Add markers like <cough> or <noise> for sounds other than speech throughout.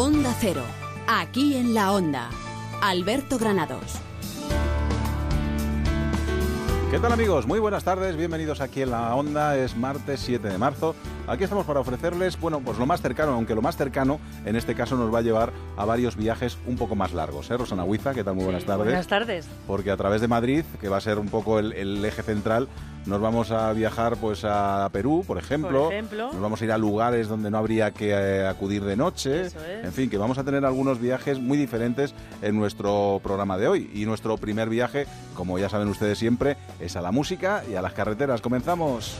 Onda Cero, aquí en la Onda. Alberto Granados. ¿Qué tal amigos? Muy buenas tardes, bienvenidos aquí en la Onda, es martes 7 de marzo. Aquí estamos para ofrecerles, bueno, pues lo más cercano, aunque lo más cercano en este caso nos va a llevar a varios viajes un poco más largos. ¿eh? Rosana Huiza, ¿qué tal? Muy buenas tardes. Buenas tardes. Porque a través de Madrid, que va a ser un poco el, el eje central, nos vamos a viajar pues a Perú, por ejemplo. Por ejemplo. Nos vamos a ir a lugares donde no habría que eh, acudir de noche. Eso es. En fin, que vamos a tener algunos viajes muy diferentes en nuestro programa de hoy. Y nuestro primer viaje, como ya saben ustedes siempre, es a la música y a las carreteras. Comenzamos.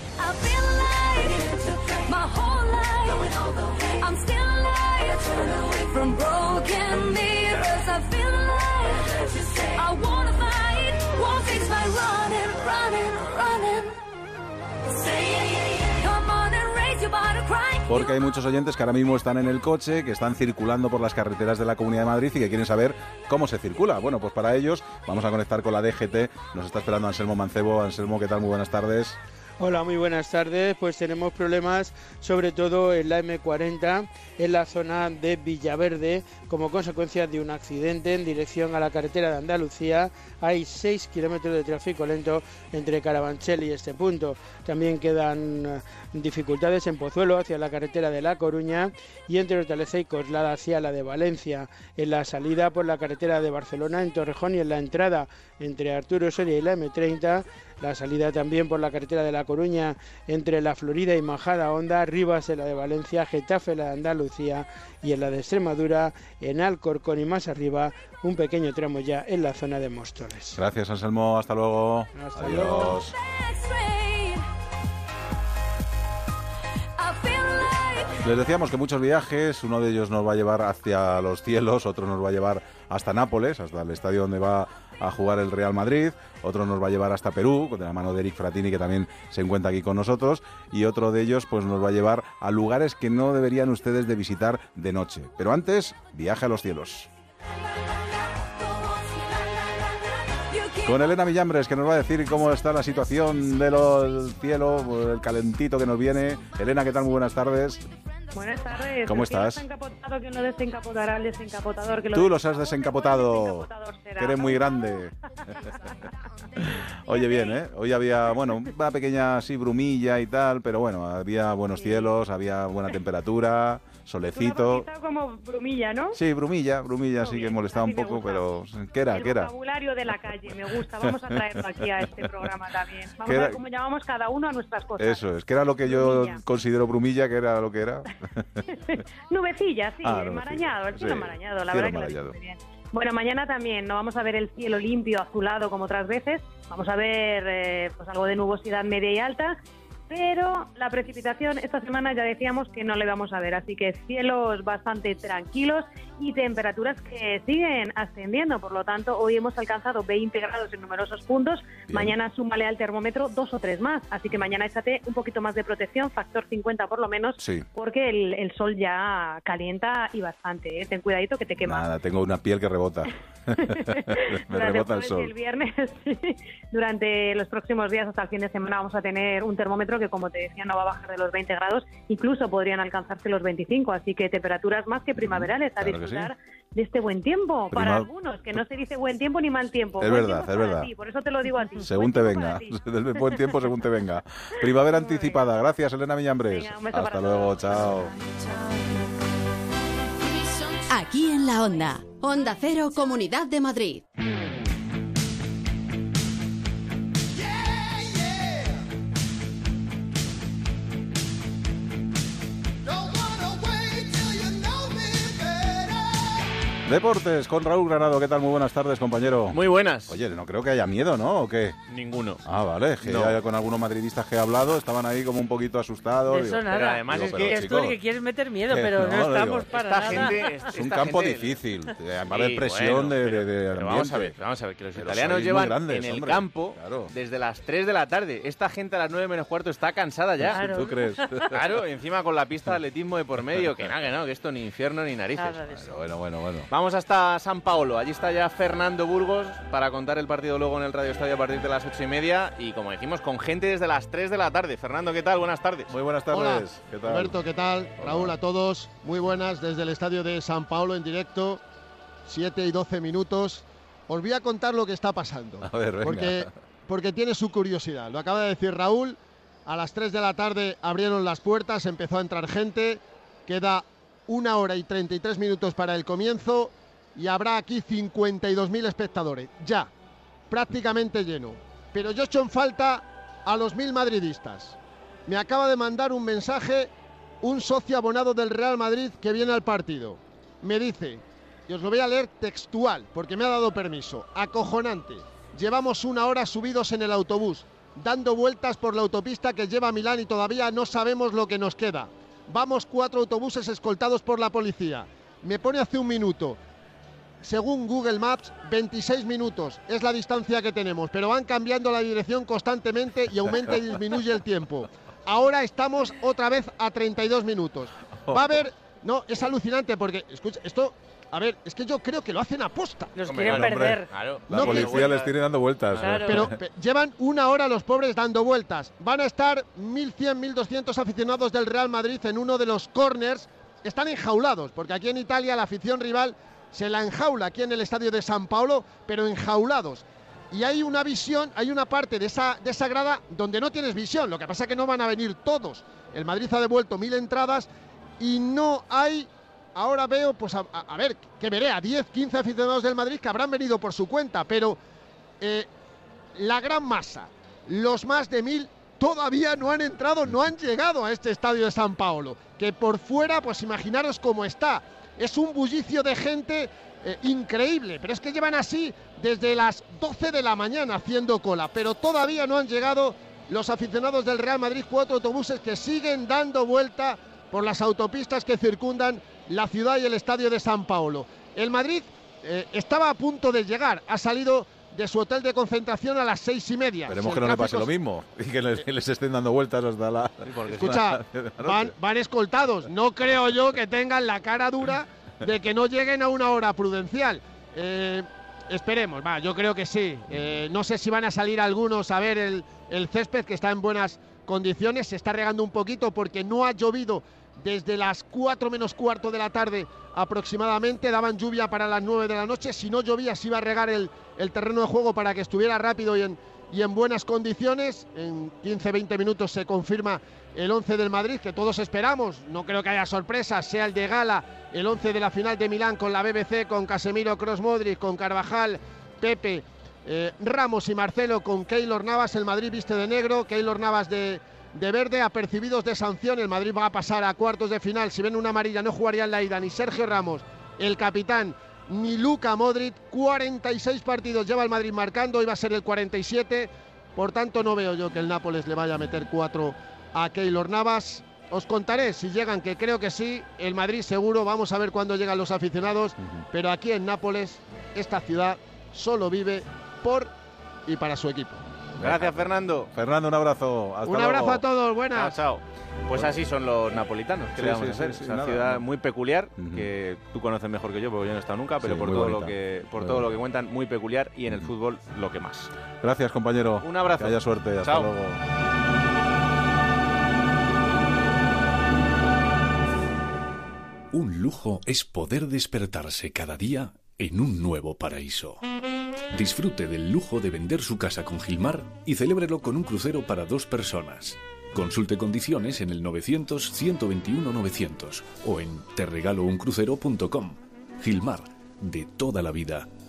Porque hay muchos oyentes que ahora mismo están en el coche, que están circulando por las carreteras de la Comunidad de Madrid y que quieren saber cómo se circula. Bueno, pues para ellos vamos a conectar con la DGT. Nos está esperando Anselmo Mancebo. Anselmo, ¿qué tal? Muy buenas tardes. Hola, muy buenas tardes. Pues tenemos problemas sobre todo en la M40, en la zona de Villaverde, como consecuencia de un accidente en dirección a la carretera de Andalucía. Hay 6 kilómetros de tráfico lento entre Carabanchel y este punto. También quedan eh, dificultades en Pozuelo hacia la carretera de La Coruña y entre Hortaleza y Coslada hacia la de Valencia. En la salida por la carretera de Barcelona en Torrejón y en la entrada entre Arturo Soria y la M30 la salida también por la carretera de La Coruña entre la Florida y Majada Honda, Rivas en la de Valencia, Getafe en la de Andalucía y en la de Extremadura, en Alcorcón y más arriba, un pequeño tramo ya en la zona de Móstoles. Gracias, Anselmo. Hasta luego. Hasta Adiós. luego. Les decíamos que muchos viajes, uno de ellos nos va a llevar hacia los cielos, otro nos va a llevar hasta Nápoles, hasta el estadio donde va a jugar el Real Madrid, otro nos va a llevar hasta Perú, de la mano de Eric Fratini, que también se encuentra aquí con nosotros, y otro de ellos pues nos va a llevar a lugares que no deberían ustedes de visitar de noche. Pero antes, viaje a los cielos. Con Elena Millambres, que nos va a decir cómo está la situación del cielo, el calentito que nos viene. Elena, ¿qué tal? Muy buenas tardes. Buenas tardes. ¿Cómo estás? está encapotado, que no desencapotará el desencapotador. Que lo Tú los has desencapotado, que eres muy grande. <laughs> Oye, bien, ¿eh? Hoy había, bueno, una pequeña así brumilla y tal, pero bueno, había buenos cielos, había buena temperatura, solecito. como brumilla, ¿no? Sí, brumilla, brumilla sí que molestaba un poco, pero ¿qué era? el ¿Qué era? vocabulario de la calle, me gusta. <laughs> Vamos a traerlo aquí a este programa también. Vamos ¿Qué a ver cómo llamamos cada uno a nuestras cosas. Eso es, que era lo que yo Brumilla. considero brumilla, que era lo que era. <laughs> Nubecilla, sí, Ah, enmarañado, el cielo sí, enmarañado, la cielo verdad que lo muy bien. Bueno, mañana también no vamos a ver el cielo limpio, azulado como otras veces, vamos a ver eh, pues algo de nubosidad media y alta, pero la precipitación esta semana ya decíamos que no le vamos a ver, así que cielos bastante tranquilos y temperaturas que siguen ascendiendo, por lo tanto hoy hemos alcanzado 20 grados en numerosos puntos, Bien. mañana súmale al termómetro dos o tres más, así que mañana échate un poquito más de protección, factor 50 por lo menos, Sí. porque el, el sol ya calienta y bastante. ¿eh? Ten cuidadito que te quema. Nada, tengo una piel que rebota. <laughs> <laughs> Me rebota el sol. el viernes, <laughs> sí. durante los próximos días hasta el fin de semana vamos a tener un termómetro que, como te decía, no va a bajar de los 20 grados, incluso podrían alcanzarse los 25, así que temperaturas más que primaverales a Claro disfrutar de este buen tiempo Prima- para algunos, que no se dice buen tiempo ni mal tiempo. Es Buen verdad, tiempo es verdad. ti, por eso te lo digo a ti. Según te venga. <laughs> Del buen tiempo según te venga. Primavera Muy bien. anticipada. Gracias, Elena Millambres. Venga, Hasta luego, todos. chao. Aquí en la Onda. Onda Cero, Comunidad de Madrid. Deportes con Raúl Granado. ¿Qué tal? Muy buenas tardes, compañero. Muy buenas. Oye, no creo que haya miedo, ¿no? ¿O qué? Ninguno. Ah, vale. Que No. ya con algunos madridistas que he hablado estaban ahí como un poquito asustados. Digo, eso nada. Pero además Digo, es pero, que es tú el que quieres meter miedo, pero no, no, estamos digo, para esta nada. gente <laughs> es un campo gente- difícil. <laughs> Va a Sí, haber presión bueno, de, pero- de, de pero vamos a ver, vamos a ver, que los Pero italianos llevan grandes, en el hombre. campo Claro. desde las 3 de la tarde. Esta gente a las 9 menos cuarto está cansada ya. Claro. ¿Tú crees? <laughs> Claro, encima con la pista de atletismo de por medio, que nada, que no, que esto ni infierno ni narices. Bueno, bueno, bueno. Vamos hasta San Paolo. Allí está ya Fernando Burgos para contar el partido luego en el Radio Estadio a partir de las ocho y media. Y como decimos, con gente desde las 3 de la tarde. Fernando, ¿qué tal? Buenas tardes. Muy buenas tardes. Hola, ¿Qué tal? Alberto, ¿qué tal? Raúl, a todos. Muy buenas desde el estadio de San Paulo en directo. 7 y 12 minutos. Os voy a contar lo que está pasando. A ver, venga. Porque, porque tiene su curiosidad. Lo acaba de decir Raúl. A las 3 de la tarde abrieron las puertas, empezó a entrar gente. Queda una hora y 33 minutos para el comienzo. Y habrá aquí 52.000 espectadores. Ya, prácticamente lleno. Pero yo echo en falta a los mil madridistas. Me acaba de mandar un mensaje un socio abonado del Real Madrid que viene al partido. Me dice, y os lo voy a leer textual, porque me ha dado permiso, acojonante. Llevamos una hora subidos en el autobús, dando vueltas por la autopista que lleva a Milán y todavía no sabemos lo que nos queda. Vamos cuatro autobuses escoltados por la policía. Me pone hace un minuto, según Google Maps, 26 minutos es la distancia que tenemos, pero van cambiando la dirección constantemente y aumenta y disminuye el tiempo. Ahora estamos otra vez a 32 minutos. Va a haber, no, es alucinante porque, escucha, esto, a ver, es que yo creo que lo hacen a posta. Los Hombre, quieren claro, perder. Claro. La No, que- policía les tiene dando vueltas. Claro. Pero <laughs> pe- llevan una hora los pobres dando vueltas. Van a estar 1.100, 1.200 aficionados del Real Madrid en uno de los corners. Están enjaulados, porque aquí en Italia la afición rival se la enjaula aquí en el estadio de San Paolo, pero enjaulados. Y hay una visión, hay una parte de esa, de esa grada donde no tienes visión. Lo que pasa es que no van a venir todos. El Madrid ha devuelto mil entradas y no hay ahora veo, pues a, ver, que veré a 10, 15 aficionados del Madrid que habrán venido por su cuenta, pero eh, la gran masa, los más de mil, todavía no han entrado, no han llegado a este estadio de San Paolo, que por fuera, pues imaginaros cómo está. Es un bullicio de gente eh, increíble, pero es que llevan así desde las 12 de la mañana haciendo cola, pero todavía no han llegado los aficionados del Real Madrid, cuatro autobuses que siguen dando vuelta por las autopistas que circundan la ciudad y el estadio de San Paolo. El Madrid eh, estaba a punto de llegar, ha salido de su hotel de concentración a las seis y media. Esperemos Si que no le pase lo mismo y que les, que les estén dando vueltas hasta la. Escucha, <laughs> de la noche. van, van escoltados. No creo yo que tengan la cara dura de que no lleguen a una hora prudencial. Eh, esperemos, va, yo creo que sí. Eh, no sé si van a salir algunos a ver el, el césped que está en buenas condiciones. Se está regando un poquito porque no ha llovido desde las 4 menos cuarto de la tarde aproximadamente. Daban lluvia para las 9 de la noche. Si no llovía, se iba a regar el, el terreno de juego para que estuviera rápido y en, y en buenas condiciones. En 15-20 minutos se confirma el 11 del Madrid, que todos esperamos. No creo que haya sorpresas, sea el de Gala, el 11 de la final de Milán con la BBC, con Casemiro, Cross Modric, con Carvajal, Pepe, eh, Ramos y Marcelo, con Keylor Navas. El Madrid viste de negro, Keylor Navas de, de verde, apercibidos de sanción. El Madrid va a pasar a cuartos de final. Si ven una amarilla, no jugaría en la ida ni Sergio Ramos, el capitán, ni Luca Modric. 46 partidos lleva el Madrid marcando, iba a ser el 47. Por tanto, no veo yo que el Nápoles le vaya a meter cuatro a Keylor Navas. Os contaré si llegan, que creo que sí. El Madrid seguro, vamos a ver cuándo llegan los aficionados. Pero aquí en Nápoles, esta ciudad solo vive por y para su equipo. Gracias, Fernando. Fernando, un abrazo. Hasta Un abrazo luego. a todos, Chao, buenas. chao. Pues así son los napolitanos. ¿Qué Sí, le vamos sí, a hacer? sí, sí, es una nada, ciudad nada. muy peculiar que tú conoces mejor que yo, porque yo no he estado nunca, pero Sí, por todo bonita, lo que por todo lo que cuentan muy peculiar y en el fútbol lo que más. Gracias, compañero. Un abrazo. Que haya suerte. Hasta Chao. luego. Un lujo es poder despertarse cada día en un nuevo paraíso. Disfrute del lujo de vender su casa con Gilmar y celébrelo con un crucero para dos personas. Consulte condiciones en el 900-121-900 o en terregalouncrucero.com. Gilmar, de toda la vida,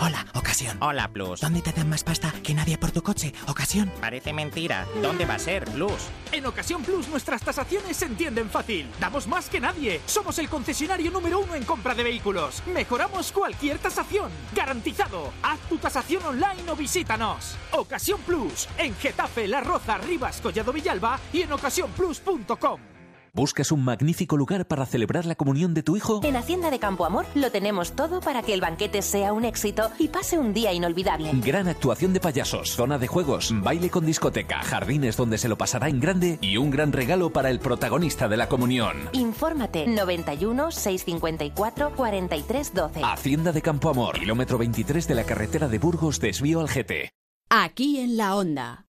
Hola, ocasión. Hola, Plus. ¿Dónde te dan más pasta que nadie por tu coche? Ocasión. Parece mentira. ¿Dónde va a ser, Plus? En Ocasión Plus nuestras tasaciones se entienden fácil. Damos más que nadie. Somos el concesionario número uno en compra de vehículos. Mejoramos cualquier tasación. Garantizado. Haz tu tasación online o visítanos. Ocasión Plus. En Getafe, La Roza, Rivas, Collado Villalba y en ocasiónplus.com. ¿Buscas un magnífico lugar para celebrar la comunión de tu hijo? En Hacienda de Campo Amor lo tenemos todo para que el banquete sea un éxito y pase un día inolvidable. Gran actuación de payasos, zona de juegos, baile con discoteca, jardines donde se lo pasará en grande y un gran regalo para el protagonista de la comunión. Infórmate 91 654 43 12. Hacienda de Campo Amor, kilómetro 23 de la carretera de Burgos, desvío al GT. Aquí en la onda.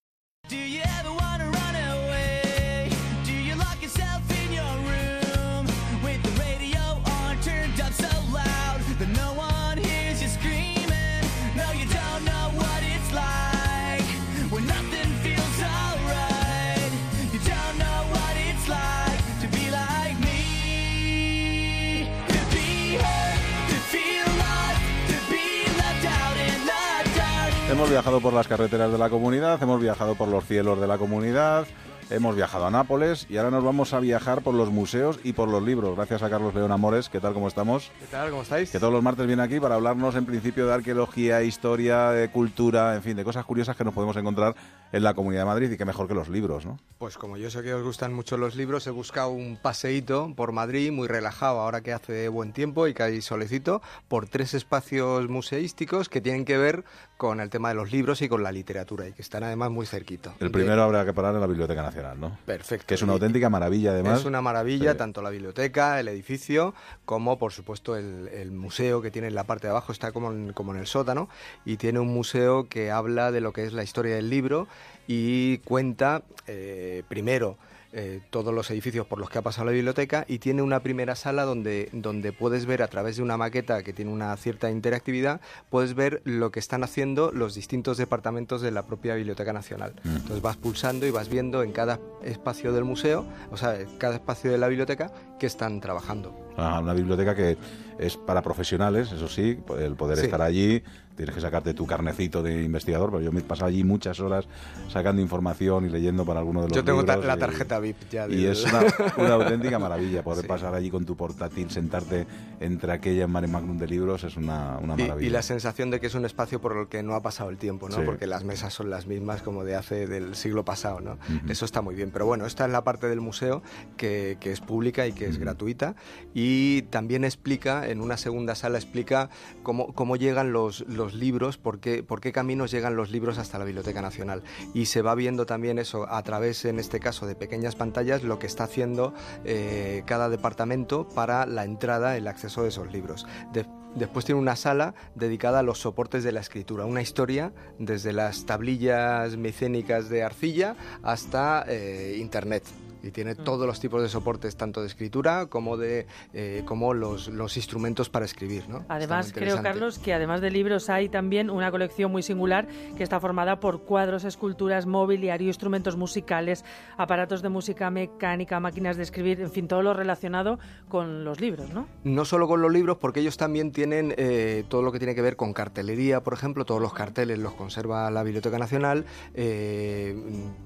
Hemos viajado por las carreteras de la comunidad, hemos viajado por los cielos de la comunidad, hemos viajado a Nápoles y ahora nos vamos a viajar por los museos y por los libros. Gracias a Carlos León Amores. ¿Qué tal? ¿Cómo estamos? ¿Qué tal? ¿Cómo estáis? Que todos los martes viene aquí para hablarnos en principio de arqueología, historia, de cultura, en fin, de cosas curiosas que nos podemos encontrar en la Comunidad de Madrid y que mejor que los libros, ¿no? Pues como yo sé que os gustan mucho los libros, he buscado un paseíto por Madrid muy relajado ahora que hace buen tiempo y que hay solecito por tres espacios museísticos que tienen que ver con el tema de los libros y con la literatura y que están además muy cerquito. El primero habrá que parar en la Biblioteca Nacional, ¿no? Perfecto. Que es una auténtica maravilla, además. Es una maravilla, Sí. tanto la biblioteca, el edificio, como por supuesto el, el museo que tiene en la parte de abajo, está como en, como en el sótano, y tiene un museo que habla de lo que es la historia del libro y cuenta eh, primero eh, todos los edificios por los que ha pasado la biblioteca y tiene una primera sala donde, donde puedes ver a través de una maqueta que tiene una cierta interactividad, puedes ver lo que están haciendo los distintos departamentos de la propia Biblioteca Nacional. Mm. Entonces vas pulsando y vas viendo en cada espacio del museo, o sea, en cada espacio de la biblioteca, que están trabajando. Ah, una biblioteca que es para profesionales, eso sí, el poder Sí. estar allí, tienes que sacarte tu carnecito de investigador, pero yo me he pasado allí muchas horas sacando información y leyendo para alguno de los Yo tengo libros la y- tarjeta VIP ya. Y del- es una, una auténtica <laughs> maravilla poder Sí. pasar allí con tu portátil, sentarte entre aquella mare magnum de libros, es una, una Y- maravilla. Y, la sensación de que es un espacio por el que no ha pasado el tiempo, ¿no? Sí. Porque las mesas son las mismas como de hace del siglo pasado, ¿no? Eso está muy bien. Pero bueno, esta es la parte del museo que, que es pública y que es gratuita. Y también explica, en una segunda sala, explica cómo, cómo llegan los, los libros, por qué, por qué caminos llegan los libros hasta la Biblioteca Nacional. Y se va viendo también eso a través, en este caso, de pequeñas pantallas, lo que está haciendo eh, cada departamento para la entrada, el acceso de esos libros. De- Después tiene una sala dedicada a los soportes de la escritura, una historia desde las tablillas micénicas de arcilla hasta eh, Internet. Y tiene todos los tipos de soportes, tanto de escritura como de eh, como los, los instrumentos para escribir. ¿no? Además, creo. Carlos, que además de libros hay también una colección muy singular que está formada por cuadros, esculturas, mobiliario, instrumentos musicales, aparatos de música mecánica, máquinas de escribir, en fin, todo lo relacionado con los libros, ¿no? No solo con los libros, porque ellos también tienen eh, todo lo que tiene que ver con cartelería, por ejemplo, todos los carteles los conserva la Biblioteca Nacional, eh,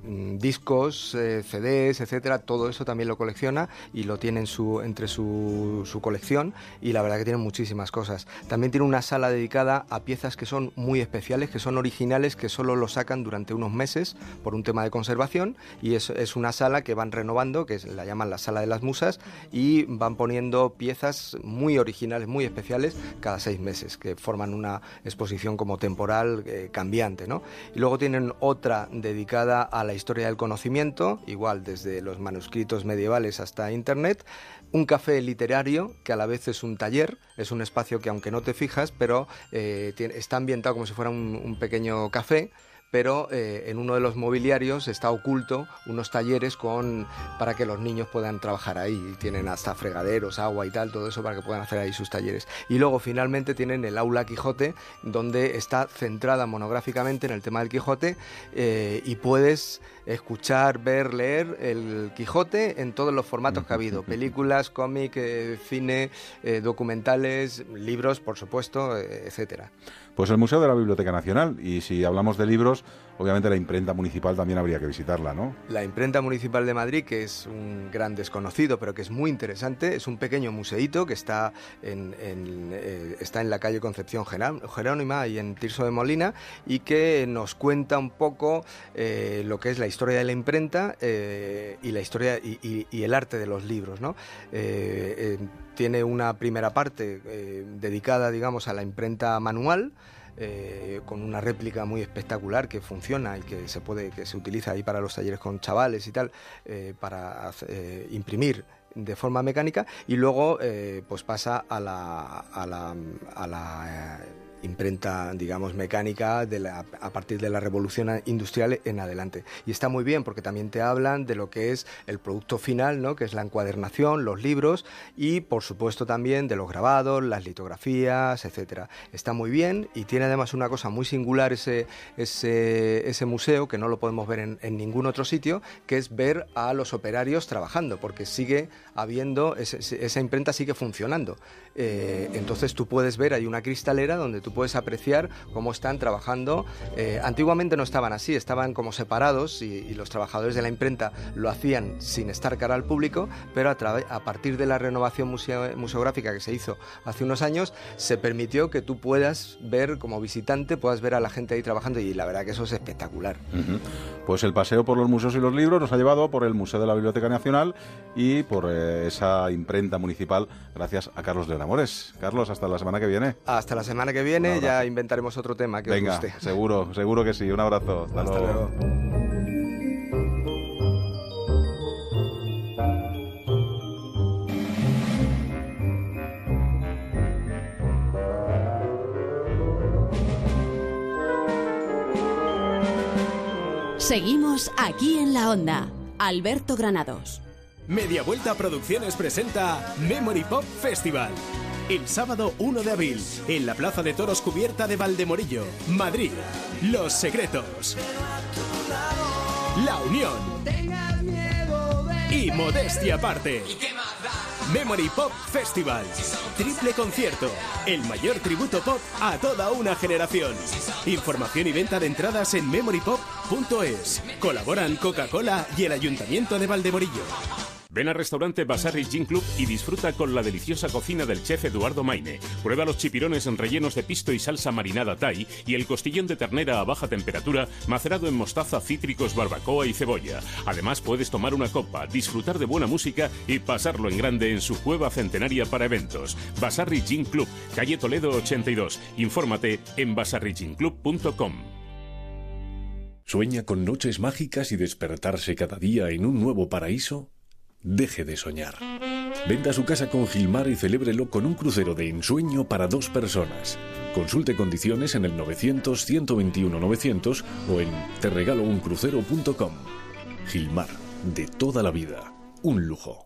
mm, discos, CDs, todo eso también lo colecciona y lo tiene en su, entre su, su colección y la verdad que tiene muchísimas cosas. También tiene una sala dedicada a piezas que son muy especiales, que son originales, que solo lo sacan durante unos meses por un tema de conservación y es, es una sala que van renovando, que es- la llaman la sala de las musas y van poniendo piezas muy originales, muy especiales cada seis meses, que forman una exposición como temporal eh, cambiante. ¿no? Y luego tienen otra dedicada a la historia del conocimiento, igual desde los manuscritos medievales hasta Internet, un café literario que a la vez es un taller, es un espacio que aunque no te fijas, pero eh, está ambientado como si fuera un pequeño café pero eh, en uno de los mobiliarios está oculto unos talleres con para que los niños puedan trabajar ahí. Tienen hasta fregaderos, agua y tal, todo eso para que puedan hacer ahí sus talleres. Y luego finalmente tienen el aula Quijote, donde está centrada monográficamente en el tema del Quijote eh, y puedes escuchar, ver, leer el Quijote en todos los formatos que ha habido. Películas, cómic, eh, cine, documentales, libros, por supuesto, etcétera. Pues el Museo de la Biblioteca Nacional. Y si hablamos de libros, obviamente la imprenta municipal también habría que visitarla, ¿no? La imprenta municipal de Madrid, que es un gran desconocido, pero que es muy interesante, es un pequeño museíto que está en, eh, está en la calle Concepción Jerónima y en Tirso de Molina y que nos cuenta un poco eh, lo que es la historia de la imprenta eh, y la historia y, y- el arte de los libros, ¿no? Tiene una primera parte dedicada, digamos, a la imprenta manual, eh, con una réplica muy espectacular que funciona y que se puede que se utiliza ahí para los talleres con chavales y tal eh, para eh, imprimir de forma mecánica y luego pues pasa a la, imprenta digamos mecánica de la- a partir de la revolución industrial en adelante. Y está muy bien porque también te hablan de lo que es el producto final no que es la encuadernación los libros y por supuesto también de los grabados las litografías etcétera. Está muy bien y tiene además una cosa muy singular ese ese, ese museo que no lo podemos ver en ningún otro sitio que es ver a los operarios trabajando porque sigue habiendo esa imprenta sigue funcionando. Eh, entonces tú puedes ver hay una cristalera donde tú puedes apreciar cómo están trabajando. Eh, antiguamente no estaban así estaban como separados y, los trabajadores de la imprenta lo hacían sin estar cara al público pero a, partir de la renovación museo- museográfica que se hizo hace unos años se permitió que tú puedas ver como visitante puedas ver a la gente ahí trabajando y la verdad que eso es espectacular. Pues el paseo por los museos y los libros nos ha llevado por el Museo de la Biblioteca Nacional y por eh, esa imprenta municipal, gracias a Carlos León Amores. Carlos, hasta la semana que viene. hasta la semana que viene ya inventaremos otro tema que Venga, os guste seguro, seguro que sí. Un abrazo. Hasta, Hasta luego. Seguimos aquí en la onda. Alberto Granados. Media Vuelta Producciones presenta Memory Pop Festival. El sábado 1 de abril, en la Plaza de Toros Cubierta de Valdemorillo, Madrid. Los Secretos. La Unión. Y Modestia Aparte. Memory Pop Festival. Triple concierto. El mayor tributo pop a toda una generación. Información y venta de entradas en memorypop.es. Colaboran Coca-Cola y el Ayuntamiento de Valdemorillo. Ven al restaurante Basarri Gin Club y disfruta con la deliciosa cocina del chef Eduardo Maine. Prueba los chipirones rellenos de pisto y salsa marinada Thai y el costillón de ternera a baja temperatura macerado en mostaza, cítricos, barbacoa y cebolla. Además puedes tomar una copa, disfrutar de buena música y pasarlo en grande en su cueva centenaria para eventos. Basarri Gin Club, calle Toledo 82. Infórmate en basarriginclub.com. ¿Sueña con noches mágicas y despertarse cada día en un nuevo paraíso? Deje de soñar. Venda su casa con Gilmar y celébrelo con un crucero de ensueño para dos personas. Consulte condiciones en el 900-121-900 o en terregalouncrucero.com. Gilmar, de toda la vida, un lujo.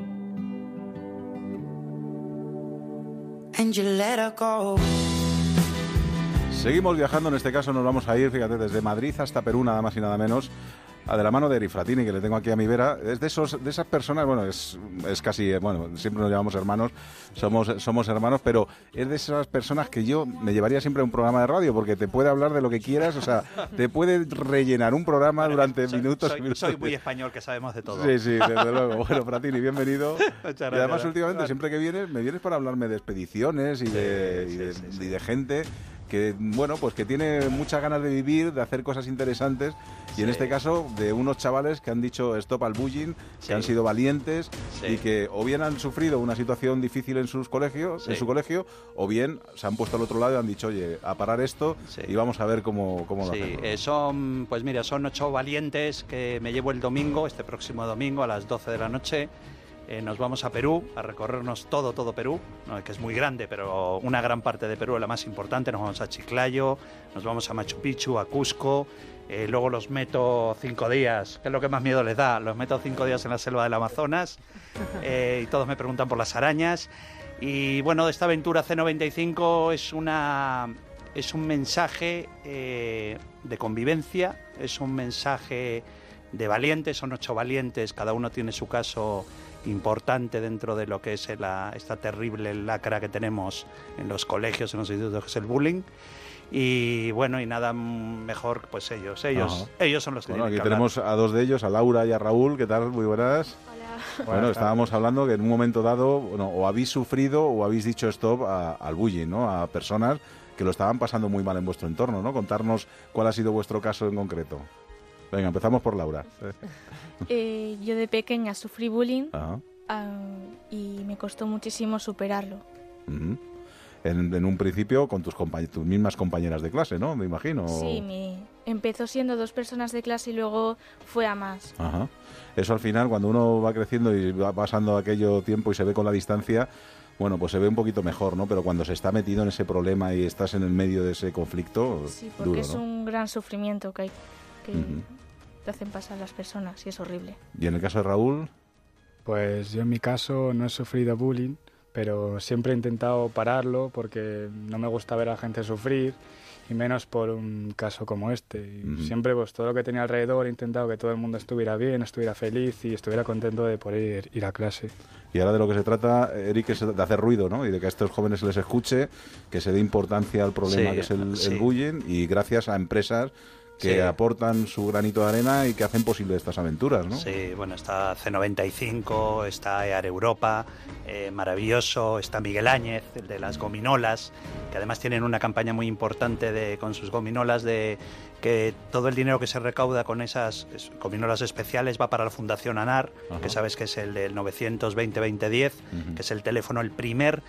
Seguimos viajando, en este caso nos vamos a ir, fíjate, desde Madrid hasta Perú, nada más y nada menos, de la mano de Eri Fratini, que le tengo aquí a mi vera. Es de, esos, de esas personas, bueno, es, es casi, eh, bueno, siempre nos llamamos hermanos, somos, somos hermanos, pero es de esas personas que yo me llevaría siempre a un programa de radio, porque te puede hablar de lo que quieras, o sea, te puede rellenar un programa durante minutos y Soy, minutos. soy muy español, que sabemos de todo. Sí, sí, desde luego. Bueno, Fratini, bienvenido. <laughs> Muchas Y además, gracias. últimamente, siempre que vienes, me vienes para hablarme de expediciones y, de, y de- y de gente que, bueno, pues que tiene muchas ganas de vivir, de hacer cosas interesantes. Y en este caso, de unos chavales que han dicho stop al bullying, Sí. que han sido valientes Sí. y que o bien han sufrido una situación difícil en sus colegios, en su colegio, o bien se han puesto al otro lado y han dicho, oye, a parar esto y vamos a ver cómo, cómo lo Sí, hacemos. eh, son, pues mira, son ocho valientes que me llevo el domingo, este próximo domingo a las 12 de la noche. Eh, nos vamos a Perú a recorrernos todo, todo Perú, ¿no? que es muy grande, pero una gran parte de Perú es la más importante. Nos vamos a Chiclayo, nos vamos a Machu Picchu, a Cusco. eh, luego los meto cinco días, que es lo que más miedo les da. Los meto cinco días en la selva del Amazonas <laughs> eh, y todos me preguntan por las arañas. Y bueno, esta aventura C95 es una es un mensaje eh, de convivencia, es un mensaje de valientes, son ocho valientes, cada uno tiene su caso importante dentro de lo que es la- esta terrible lacra que tenemos en los colegios, en los institutos, que es el bullying. Y bueno, y nada mejor, pues ellos, ellos, Ajá. ellos son los que Bueno, aquí tienen que hablar. tenemos a dos de ellos, a Laura y a Raúl. ¿Qué tal? Muy buenas. Bueno, Buenas estábamos hablando que en un momento dado, bueno, o habéis sufrido o habéis dicho stop a- al bullying, ¿no? A personas que lo estaban pasando muy mal en vuestro entorno, ¿no? Contarnos cuál ha sido vuestro caso en concreto. Venga, empezamos por Laura. <laughs> Eh, yo de pequeña sufrí bullying ah, y me costó muchísimo superarlo. Ujú. en, en un principio con tus, tus mismas compañeras de clase, ¿no? Me imagino. Sí, mi- empezó siendo dos personas de clase y luego fue a más. Ajá. Eso al final, cuando uno va creciendo y va pasando aquello tiempo y se ve con la distancia, bueno, pues se ve un poquito mejor, ¿no? Pero cuando se está metido en ese problema y estás en el medio de ese conflicto, Sí, porque duro, es ¿no? un gran sufrimiento que, hay, que Ujú. Te hacen pasar las personas y es horrible. Y en el caso de Raúl, Pues yo en mi caso no he sufrido bullying, pero siempre he intentado pararlo porque no me gusta ver a la gente sufrir y menos por un caso como este. Y. Siempre pues todo lo que tenía alrededor he intentado que todo el mundo estuviera bien, estuviera feliz y estuviera contento de poder ir a clase. y ahora de lo que se trata, Eric, es de hacer ruido, ¿no? Y de que a estos jóvenes se les escuche, que se dé importancia al problema Sí, que es el, el sí. bullying y gracias a empresas que Sí. aportan su granito de arena y que hacen posible estas aventuras, ¿no? Sí, bueno, está C95, está Ear Europa, eh, maravilloso, está Miguel Áñez, el de las gominolas, que además tienen una campaña muy importante de, con sus gominolas de que todo el dinero que se recauda con esas es- gominolas especiales va para la Fundación ANAR, Ajá. que sabes que es el del 920-2010, que es el teléfono, el primer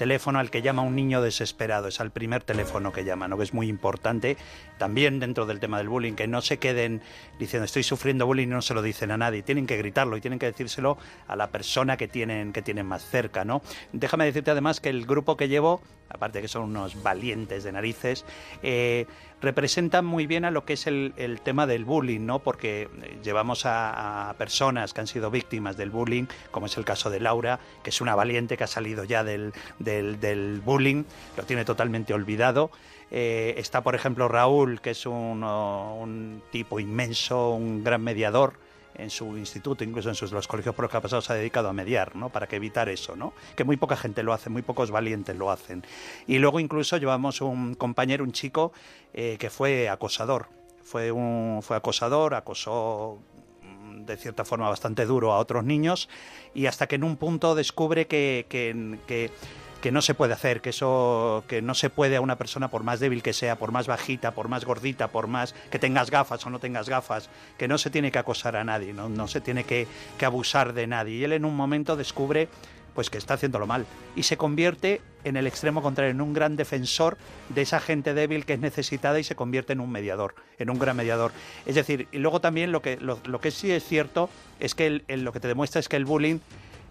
teléfono al que llama un niño desesperado, es al primer teléfono que llama, ¿no? que es muy importante también dentro del tema del bullying, que no se queden diciendo estoy sufriendo bullying y no se lo dicen a nadie, tienen que gritarlo y tienen que decírselo a la persona que tienen, que tienen más cerca. ¿no? Déjame decirte además que el grupo que llevo, aparte que son unos valientes de narices, eh, representan muy bien a lo que es el, el tema del bullying, ¿no? porque eh, llevamos a, personas que han sido víctimas del bullying, como es el caso de Laura, que es una valiente que ha salido ya del, del, del bullying, lo tiene totalmente olvidado. Eh, está, por ejemplo, Raúl, que es un tipo inmenso, un gran mediador en su instituto, incluso en sus, los colegios por los que ha pasado, se ha dedicado a mediar, ¿no? Para que evitar eso, ¿no? Que muy poca gente lo hace, muy pocos valientes lo hacen. Y luego incluso llevamos un compañero, un chico, eh, que fue acosador. Fue, un, fue acosador, acosó mm, de cierta forma bastante duro a otros niños y hasta que en un punto descubre que, que, que- que no se puede hacer, que eso que no se puede a una persona por más débil que sea, por más bajita, por más gordita, por más que tengas gafas o no tengas gafas, que no se tiene que acosar a nadie, no, no se tiene que, que abusar de nadie. Y él en un momento descubre pues que está haciéndolo mal y se convierte en el extremo contrario, en un gran defensor de esa gente débil que es necesitada y se convierte en un mediador, en un gran mediador. Es decir, y luego también lo que, lo, que sí es cierto es que el- lo que te demuestra es que el bullying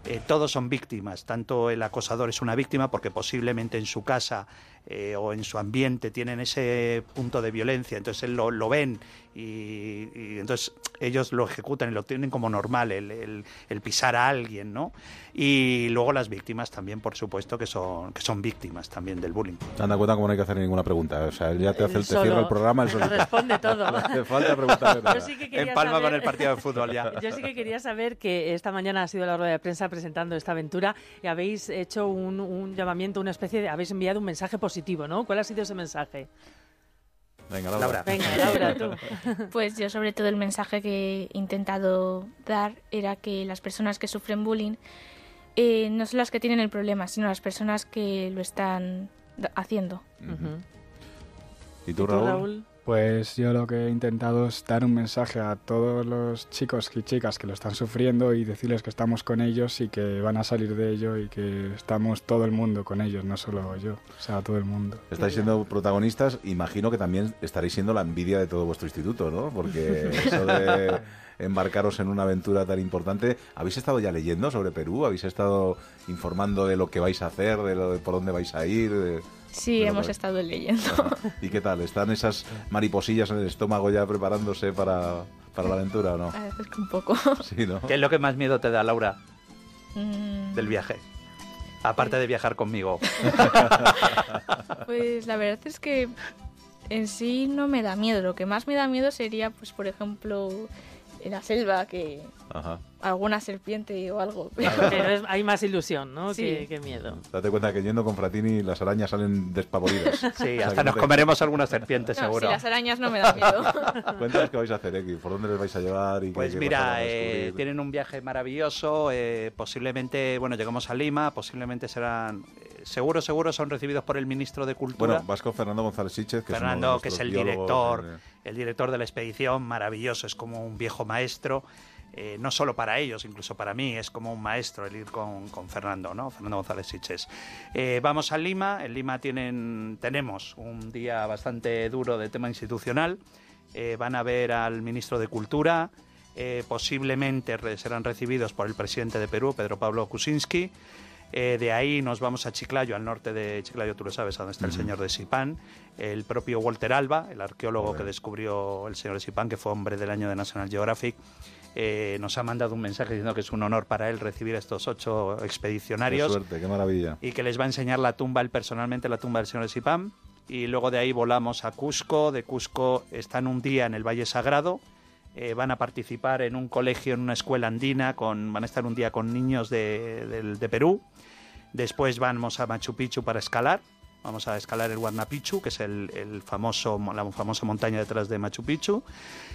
eh, todos son víctimas, tanto el acosador es una víctima porque posiblemente en su casa eh, o en su ambiente tienen ese punto de violencia, entonces lo, lo ven y, y entonces ellos lo ejecutan y lo tienen como normal, el, el- el pisar a alguien, ¿no? Y luego las víctimas también, por supuesto, que son, que son víctimas también del bullying. Te das cuenta como no hay que hacer ninguna pregunta. O sea, él ya te hace el, te cierra el programa, él <laughs> responde <laughs> todo. No hace falta. Yo sí que quería Empalma saber- con el partido de fútbol ya. <laughs> Yo sí que quería saber que esta mañana ha sido la rueda de prensa presentando esta aventura y habéis hecho un, un llamamiento, una especie de... habéis enviado un mensaje positivo, ¿no? ¿Cuál ha sido ese mensaje? Venga, Laura. Venga, <laughs> Laura, tú. <laughs> Pues yo sobre todo el mensaje que he intentado dar era que las personas que sufren bullying eh, no son las que tienen el problema, sino las personas que lo están haciendo. ¿Y tú, Raúl? Pues yo lo que he intentado es dar un mensaje a todos los chicos y chicas que lo están sufriendo y decirles que estamos con ellos y que van a salir de ello y que estamos todo el mundo con ellos, no solo yo, o sea, todo el mundo. Estáis siendo protagonistas, imagino que también estaréis siendo la envidia de todo vuestro instituto, ¿no? Porque <laughs> eso de embarcaros en una aventura tan importante, ¿habéis estado ya leyendo sobre Perú? ¿Habéis estado informando de lo que vais a hacer, de, lo de por dónde vais a ir? de- Sí, hemos estado leyendo. ¿Y qué tal? ¿Están esas mariposillas en el estómago ya preparándose para, para la aventura o no? <laughs> A veces que un poco. Sí, ¿no? ¿Qué es lo que más miedo te da, Laura, Mm, del viaje? Aparte de viajar conmigo. <laughs> Pues la verdad es que en sí no me da miedo. Lo que más me da miedo sería, pues por ejemplo, en la selva, que Ajá. alguna serpiente o algo. <laughs> Pero es- hay más ilusión, ¿no? Sí. Que, que miedo. Date cuenta que yendo con Fratini las arañas salen despavoridas. <laughs> Sí, O sea, hasta nos te- comeremos alguna serpiente, No, seguro. si las arañas no me dan miedo. <laughs> Cuéntanos qué vais a hacer, por dónde les vais a llevar y Pues qué mira, eh, tienen un viaje maravilloso, eh, posiblemente, bueno, llegamos a Lima, posiblemente serán, eh, seguro, seguro son recibidos por el ministro de Cultura. Bueno, vas con Fernando González Síchez, que Fernando, es, uno de que es el director, el director de la expedición, maravilloso, es como un viejo maestro, eh, no solo para ellos, incluso para mí, es como un maestro el ir con, con Fernando, ¿no? Fernando González Siches. Eh, vamos a Lima, en Lima tienen, tenemos un día bastante duro de tema institucional, Eh, van a ver al ministro de Cultura, posiblemente serán recibidos por el presidente de Perú, Pedro Pablo Kuczynski. Eh, de ahí nos vamos a Chiclayo, al norte de Chiclayo, tú lo sabes, a donde está el señor de Sipán. El propio Walter Alba, el arqueólogo que descubrió el señor de Sipán, que fue hombre del año de National Geographic, eh, nos ha mandado un mensaje diciendo que es un honor para él recibir a estos ocho Qué expedicionarios suerte, qué maravilla. y que les va a enseñar la tumba, él personalmente, la tumba del señor de Sipam. Y luego de ahí volamos a Cusco. De Cusco están un día en el Valle Sagrado. Eh, van a participar en un colegio, en una escuela andina. Con, van a estar un día con niños de, del- de Perú. Después vamos a Machu Picchu para escalar. Vamos a escalar el Huayna que es el, el famoso, la famosa montaña detrás de Machu Picchu.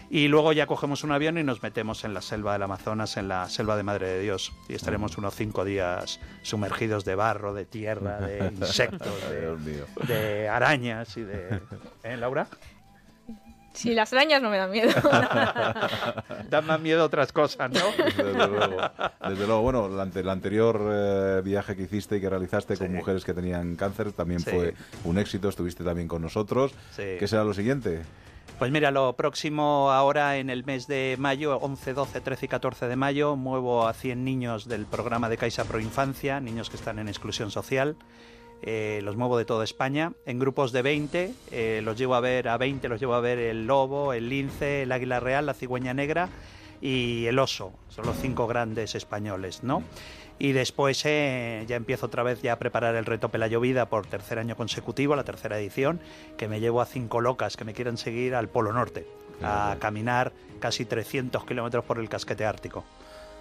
Y luego ya cogemos un avión y nos metemos en la selva del Amazonas, en la selva de Madre de Dios. Y estaremos unos cinco días sumergidos de barro, de tierra, de <laughs> insectos, de, de arañas y de... ¿Eh, Laura? Si las arañas no me dan miedo. <laughs> Dan más miedo otras cosas, ¿no? Desde luego. Desde luego, bueno, el, ante- el anterior eh, viaje que hiciste y que realizaste con mujeres que tenían cáncer también Sí. fue un éxito, estuviste también con nosotros. Sí. ¿Qué será lo siguiente? Pues mira, lo próximo ahora en el mes de mayo, 11, 12, 13 y 14 de mayo, muevo a 100 niños del programa de Caixa Pro Infancia, niños que están en exclusión social. Eh, los muevo de toda España en grupos de 20. eh, los llevo a ver a 20, los llevo a ver el lobo, el lince, el águila real, la cigüeña negra y el oso. Son los cinco grandes españoles, ¿no? Y después eh, ya empiezo otra vez ya a preparar el reto Pelayovida por tercer año consecutivo, la tercera edición, que me llevo a cinco locas que me quieran seguir al Polo Norte, a caminar casi 300 kilómetros por el casquete ártico.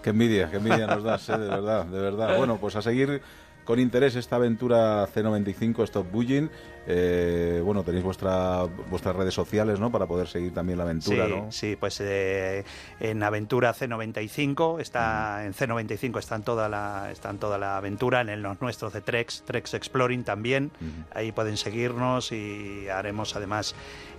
Qué envidia, qué envidia nos das, eh, de verdad, de verdad. <laughs> Bueno, pues a seguir con interés esta aventura C95 Stop Bullying. Eh, bueno, tenéis vuestra, vuestras redes sociales, ¿no? Para poder seguir también la aventura, sí, ¿no? Sí, pues eh, en Aventura C95 está en C95 están toda la están toda la aventura en los nuestros de Trex, Trex Exploring también. Ahí pueden seguirnos y haremos además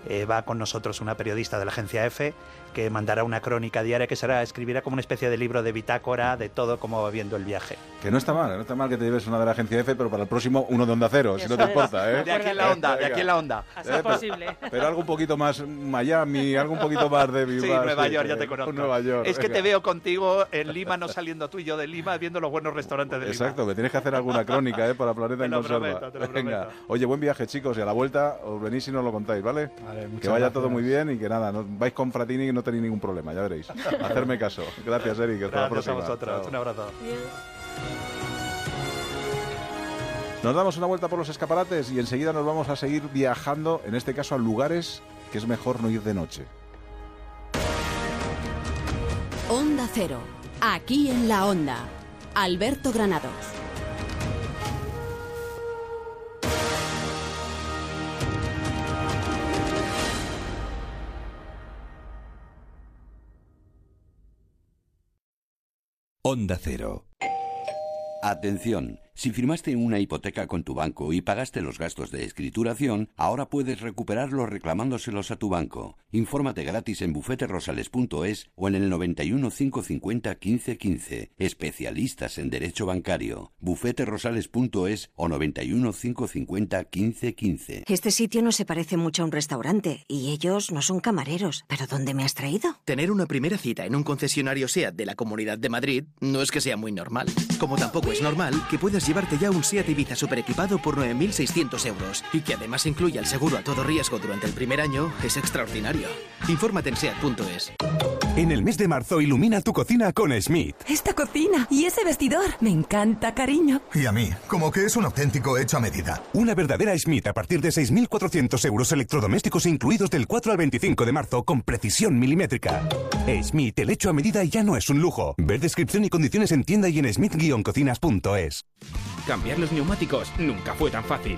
eh, va con nosotros una periodista de la agencia F que mandará una crónica diaria que será escribirá como una especie de libro de bitácora de todo cómo va viendo el viaje. Que no está mal, no está mal que te lleves una de la agencia F, pero para el próximo uno de Onda Cero, si no te importa, ¿eh? De aquí en la onda, de aquí en la onda. Así es posible. Pero algo un poquito más Miami, algo un poquito más de Sí, Bilbao, Nueva sí, York, ya sí, te conozco. Nueva York. Es que te veo contigo en Lima, no saliendo tú y yo de Lima, viendo los buenos restaurantes de Lima. Exacto, que tienes que hacer alguna crónica ¿eh? para Planeta Te en lo Conserva. prometo, te lo Venga, prometo. oye, buen viaje, chicos, y a la vuelta os venís y nos lo contáis, ¿vale? que muchas vaya gracias. todo muy bien y que nada, no, vais con Fratini y no tenéis ningún problema, ya veréis. <laughs> Hacerme caso. Gracias, Eric. Hasta la a próxima. vosotros. Chao. Un abrazo. Nos damos una vuelta por los escaparates y enseguida nos vamos a seguir viajando, en este caso a lugares que es mejor no ir de noche. Onda Cero. Aquí en la Onda. Alberto Granados. Onda Cero. Atención, si firmaste una hipoteca con tu banco y pagaste los gastos de escrituración, ahora puedes recuperarlos reclamándoselos a tu banco. Infórmate gratis en bufeterosales.es o en el 91 550 1515. Especialistas en derecho bancario. bufeterosales.es o 91 550 1515. Este sitio no se parece mucho a un restaurante y ellos no son camareros. ¿Pero dónde me has traído? Tener una primera cita en un concesionario SEAT de la Comunidad de Madrid no es que sea muy normal. Como tampoco es normal que puedas llevarte ya un SEAT Ibiza super equipado por 9.600 euros y que además incluya el seguro a todo riesgo durante el primer año es extraordinario. Infórmate en SEAT.es. En el mes de marzo ilumina tu cocina con Schmidt. Esta cocina y ese vestidor. Me encanta, cariño. Y a mí, como que es un auténtico hecho a medida. Una verdadera Schmidt a partir de 6.400 euros electrodomésticos incluidos del 4 al 25 de marzo con precisión milimétrica. Schmidt, el hecho a medida ya no es un lujo. Ver descripción y condiciones en tienda y en smith-cocinas.es. Cambiar los neumáticos nunca fue tan fácil.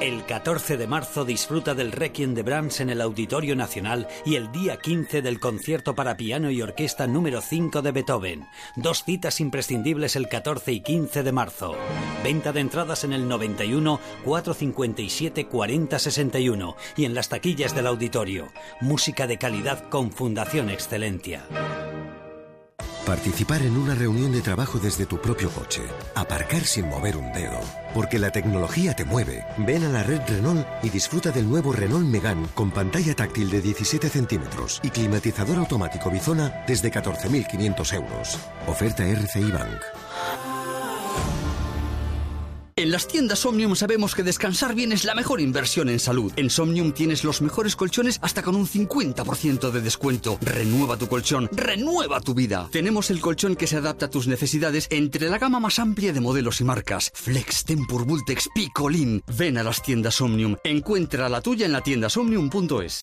El 14 de marzo disfruta del Requiem de Brahms en el Auditorio Nacional y el día 15 del concierto para piano y orquesta número 5 de Beethoven. Dos citas imprescindibles el 14 y 15 de marzo. Venta de entradas en el 91 457 40 61 y en las taquillas del auditorio. Música de calidad con Fundación Excelencia. Participar en una reunión de trabajo desde tu propio coche. Aparcar sin mover un dedo. Porque la tecnología te mueve. Ven a la red Renault y disfruta del nuevo Renault Megane con pantalla táctil de 17 centímetros y climatizador automático Bizona desde 14.500 euros. Oferta RCI Bank. En las tiendas Omnium sabemos que descansar bien es la mejor inversión en salud. En Somnium tienes los mejores colchones hasta con un 50% de descuento. Renueva tu colchón, renueva tu vida. Tenemos el colchón que se adapta a tus necesidades entre la gama más amplia de modelos y marcas. Flex, Tempur, Vultex, Picolin. Ven a las tiendas Omnium. Encuentra la tuya en la tienda somnium.es.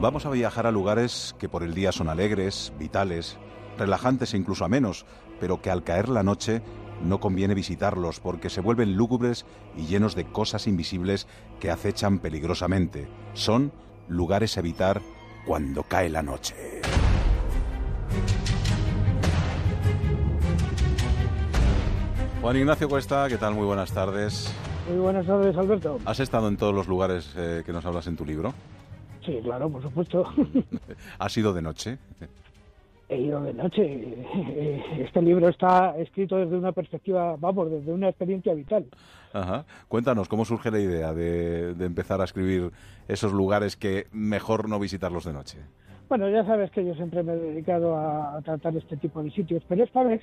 Vamos a viajar a lugares que por el día son alegres, vitales, relajantes e incluso amenos, pero que al caer la noche no conviene visitarlos porque se vuelven lúgubres y llenos de cosas invisibles que acechan peligrosamente. Son lugares a evitar cuando cae la noche. Juan Ignacio Cuesta, ¿qué tal? Muy buenas tardes. Muy buenas tardes, Alberto. ¿Has estado en todos los lugares eh, que nos hablas en tu libro? Sí, claro, por supuesto. <laughs> ¿Ha sido de noche? He ido de noche. <laughs> Este libro está escrito desde una perspectiva, vamos, desde una experiencia vital. Ajá. Cuéntanos, ¿cómo surge la idea de, de empezar a escribir esos lugares que mejor no visitarlos de noche? Bueno, ya sabes que yo siempre me he dedicado a, a tratar este tipo de sitios, pero esta vez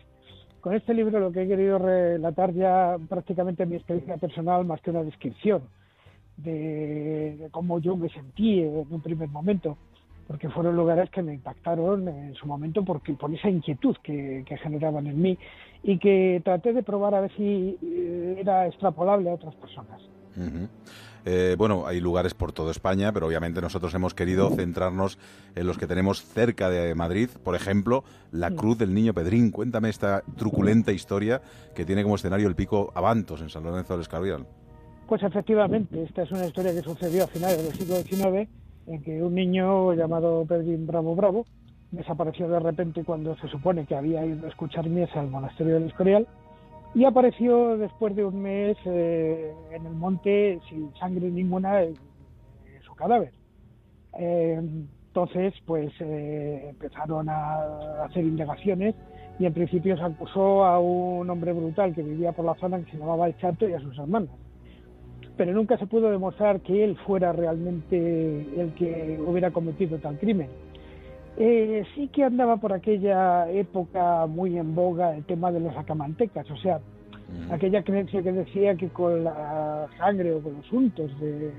con este libro lo que he querido relatar ya prácticamente mi experiencia personal más que una descripción de, de cómo yo me sentí en un primer momento porque fueron lugares que me impactaron en su momento porque por esa inquietud que, que generaban en mí y que traté de probar a ver si eh, era extrapolable a otras personas. Eh, bueno, hay lugares por toda España, pero obviamente nosotros hemos querido centrarnos en los que tenemos cerca de Madrid. Por ejemplo, la Cruz del Niño Pedrín. Cuéntame esta truculenta historia que tiene como escenario el pico Avantos en San Lorenzo del Escorial. Pues efectivamente, esta es una historia que sucedió a finales del siglo XIX en que un niño llamado Pedrín Bravo Bravo desapareció de repente cuando se supone que había ido a escuchar misa al monasterio del Escorial y apareció después de un mes eh, en el monte sin sangre ninguna en, su cadáver. Eh, entonces, pues eh, empezaron a hacer indagaciones y en principio se acusó a un hombre brutal que vivía por la zona que se llamaba El Chato y a sus hermanas. Pero nunca se pudo demostrar que él fuera realmente el que hubiera cometido tal crimen. Eh, sí que andaba por aquella época muy en boga el tema de los acamantecas, o sea, aquella creencia que decía que con la sangre o con los untos de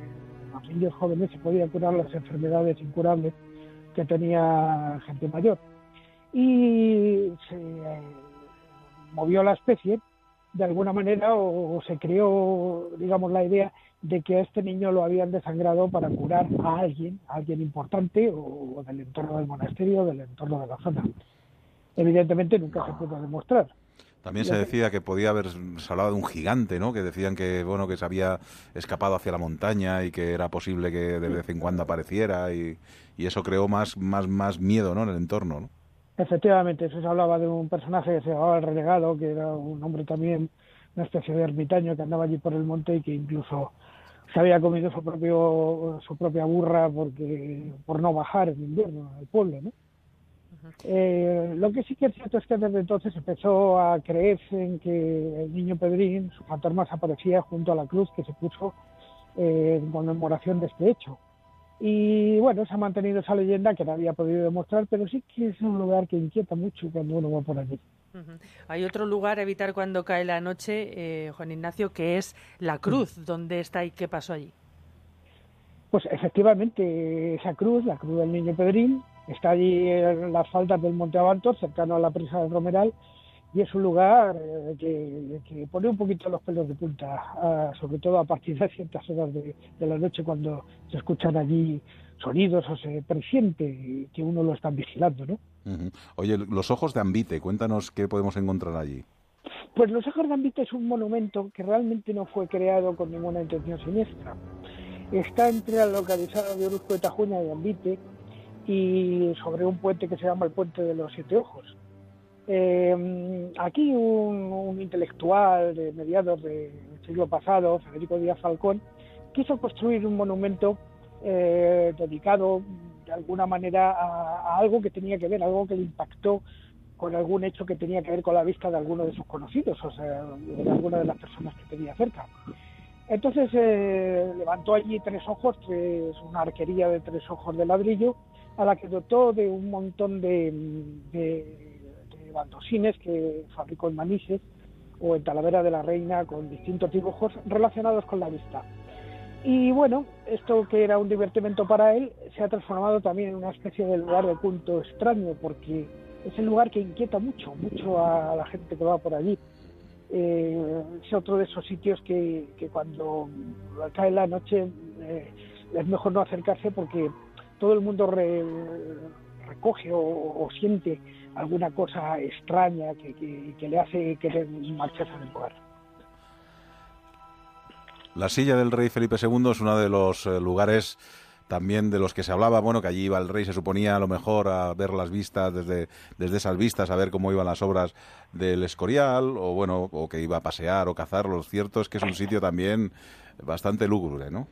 los niños jóvenes se podían curar las enfermedades incurables que tenía gente mayor. Y se eh, movió la especie de alguna manera o, o se creó, digamos, la idea de que a este niño lo habían desangrado para curar a alguien, a alguien importante o, o del entorno del monasterio o del entorno de la zona. Evidentemente nunca se pudo demostrar. También se decía que podía haber, se hablaba de un gigante, ¿no? Que decían que, bueno, que se había escapado hacia la montaña y que era posible que de vez en cuando apareciera y, y eso creó más, más, más miedo, ¿no? En el entorno, ¿no? Efectivamente, eso se hablaba de un personaje que se llamaba el renegado, que era un hombre también, una especie de ermitaño que andaba allí por el monte y que incluso se había comido su propio su propia burra porque por no bajar en invierno al pueblo, ¿no? Eh, lo que sí que es cierto es que desde entonces empezó a creerse en que el niño Pedrín, su fantasma aparecía junto a la cruz que se puso eh, en conmemoración de este hecho. Y bueno, se ha mantenido esa leyenda que no había podido demostrar, pero sí que es un lugar que inquieta mucho cuando uno va por allí. Hay otro lugar a evitar cuando cae la noche, eh, Juan Ignacio, que es la cruz. ¿Dónde está y qué pasó allí? Pues efectivamente, esa cruz, la cruz del Niño Pedrín, está allí en las faldas del Monte Avantos, cercano a la presa del Romeral, y es un lugar eh, que, que pone un poquito los pelos de punta, ah, sobre todo a partir de ciertas horas de, de la noche cuando se escuchan allí sonidos o se presiente que uno lo están vigilando, ¿no? Oye, los ojos de Ambite, cuéntanos qué podemos encontrar allí. Pues Los Ojos de Ambite es un monumento que realmente no fue creado con ninguna intención siniestra. Está entre la localizada de Orozco de Tajuña y Ambite y sobre un puente que se llama el Puente de los Siete Ojos. Eh, aquí un, intelectual de mediados del siglo pasado, Federico Díaz Falcón, quiso construir un monumento eh, dedicado de alguna manera a, algo que tenía que ver, algo que le impactó con algún hecho que tenía que ver con la vista de alguno de sus conocidos, o sea, de alguna de las personas que tenía cerca. Entonces eh, levantó allí tres ojos, una arquería de tres ojos de ladrillo, a la que dotó de un montón de baldosines que fabricó en Manises o en Talavera de la Reina con distintos dibujos relacionados con la vista. Y bueno, esto que era un divertimento para él se ha transformado también en una especie de lugar de culto extraño porque es el lugar que inquieta mucho, mucho a la gente que va por allí. Eh, es otro de esos sitios que, que cuando cae la noche eh, es mejor no acercarse porque todo el mundo re- recoge o, o siente alguna cosa extraña que, que- que le hace querer marcharse del lugar. La silla del rey Felipe II es uno de los eh, lugares también de los que se hablaba, bueno, que allí iba el rey, se suponía a lo mejor a ver las vistas desde, desde esas vistas, a ver cómo iban las obras del Escorial, o bueno, o que iba a pasear o cazar. Lo cierto es que es un sitio también bastante lúgubre, ¿no?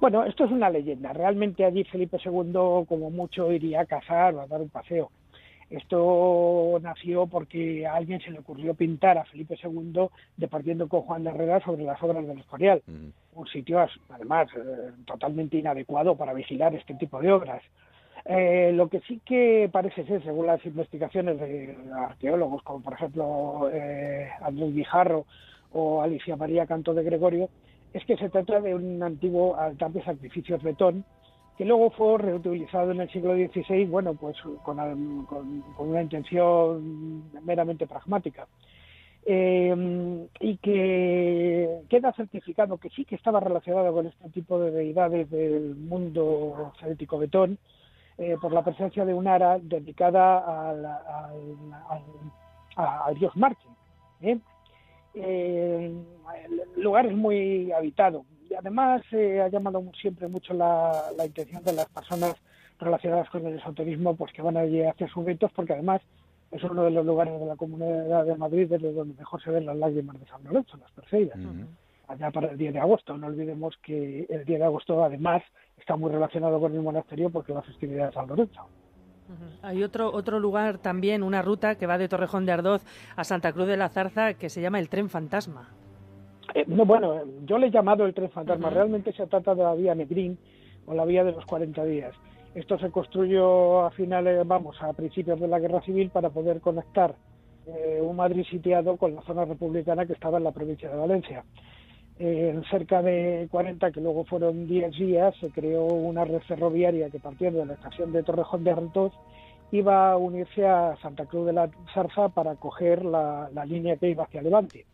Bueno, esto es una leyenda. Realmente allí Felipe II, como mucho, iría a cazar o a dar un paseo. Esto nació porque a alguien se le ocurrió pintar a Felipe II departiendo con Juan de Herrera sobre las obras del Escorial, un sitio además eh, totalmente inadecuado para vigilar este tipo de obras. Eh, lo que sí que parece ser, según las investigaciones de arqueólogos, como por ejemplo eh, Andrés Guijarro o Alicia María Canto de Gregorio, es que se trata de un antiguo altar de sacrificios betón que luego fue reutilizado en el siglo XVI, bueno, pues con, una intención meramente pragmática. Eh, y que queda certificado que sí que estaba relacionado con este tipo de deidades del mundo celtíco betón, eh, por la presencia de un ara dedicada al, dios Marte. ¿eh? el lugar es muy habitado, y además eh, ha llamado siempre mucho la, intención de las personas relacionadas con el esoterismo, pues que van allí a hacer sus ritos, porque además es uno de los lugares de la Comunidad de Madrid desde donde mejor se ven las lágrimas de San Lorenzo, las Perseidas, allá para el 10 de agosto. No olvidemos que el 10 de agosto además está muy relacionado con el monasterio porque es la festividad de San Lorenzo. Hay otro, otro lugar también, una ruta que va de Torrejón de Ardoz a Santa Cruz de la Zarza que se llama el Tren Fantasma. Eh, no, bueno, yo le he llamado el tren fantasma. Realmente se trata de la vía Negrín o la vía de los 40 días. Esto se construyó a finales, vamos, a principios de la Guerra Civil para poder conectar eh, un Madrid sitiado con la zona republicana que estaba en la provincia de Valencia. Eh, en cerca de 40, que luego fueron 10 días, se creó una red ferroviaria que partiendo de la estación de Torrejón de Artoz iba a unirse a Santa Cruz de la Zarza para coger la línea que iba hacia Levante.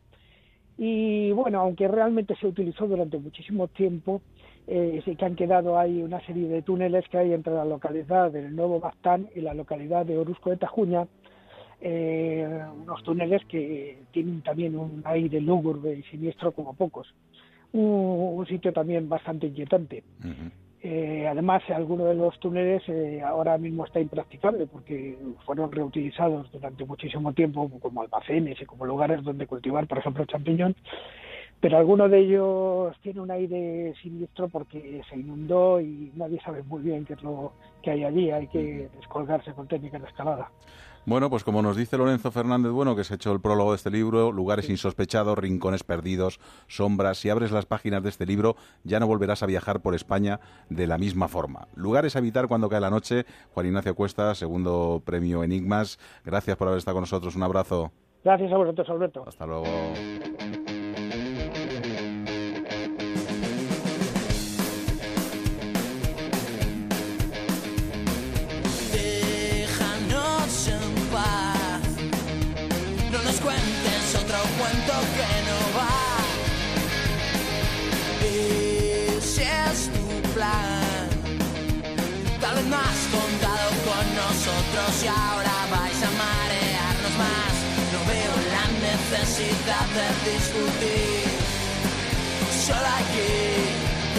Y bueno, aunque realmente se utilizó durante muchísimo tiempo, eh, sí que han quedado ahí una serie de túneles que hay entre la localidad del Nuevo Bastán y la localidad de Orusco de Tajuña, eh, unos túneles que tienen también un aire lúgubre y siniestro como pocos. Un, sitio también bastante inquietante. Eh, además, alguno de los túneles eh, ahora mismo está impracticable porque fueron reutilizados durante muchísimo tiempo como almacenes y como lugares donde cultivar, por ejemplo, champiñón. Pero alguno de ellos tiene un aire siniestro porque se inundó y nadie sabe muy bien qué es lo que hay allí. Hay que descolgarse con técnica de escalada. Bueno, pues como nos dice Lorenzo Fernández Bueno, que se ha hecho el prólogo de este libro, lugares insospechados, rincones perdidos, sombras. Si abres las páginas de este libro, ya no volverás a viajar por España de la misma forma. Lugares a evitar cuando cae la noche. Juan Ignacio Cuesta, segundo premio Enigmas. Gracias por haber estado con nosotros. Un abrazo. Gracias a vosotros, Alberto. Hasta luego. Discutir. Solo hay que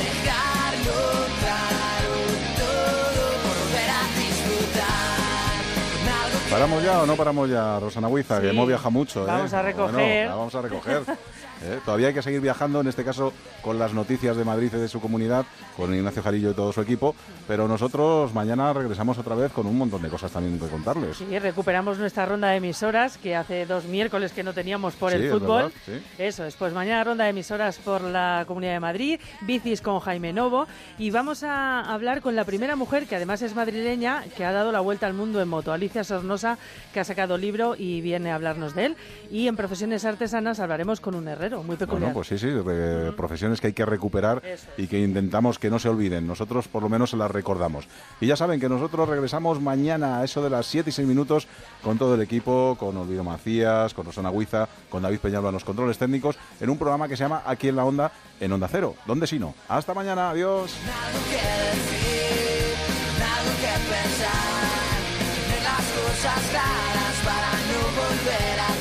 dejarlo claro todo por volver a disfrutar. ¿Paramos ya o no paramos ya, Rosana Huiza? Que hemos viajado mucho. Vamos ¿eh? a recoger. vamos a recoger. <laughs> ¿eh? Todavía hay que seguir viajando, en este caso con las noticias de Madrid y de su comunidad, con Ignacio Jarillo y todo su equipo, pero nosotros mañana regresamos otra vez con un montón de cosas también que contarles. Sí, recuperamos nuestra ronda de emisoras, que hace dos miércoles que no teníamos por el fútbol. Eso es, pues mañana ronda de emisoras por la Comunidad de Madrid, bicis con Jaime Novo, y vamos a hablar con la primera mujer, que además es madrileña, que ha dado la vuelta al mundo en moto, Alicia Sornosa, que ha sacado libro y viene a hablarnos de él. Y en profesiones artesanas hablaremos con un herrero muy peculiar. pues sí, sí, profesiones que hay que recuperar y que intentamos que no se olviden. Nosotros por lo menos se las recordamos. Y ya saben que nosotros regresamos mañana a eso de las 7 y 6 minutos con todo el equipo, con Olvido Macías, con Rosana Huiza, con David Peñalba en los controles técnicos, en un programa que se llama Aquí en la Onda, en Onda Cero. ¿Dónde si no? Hasta mañana, adiós. para no volver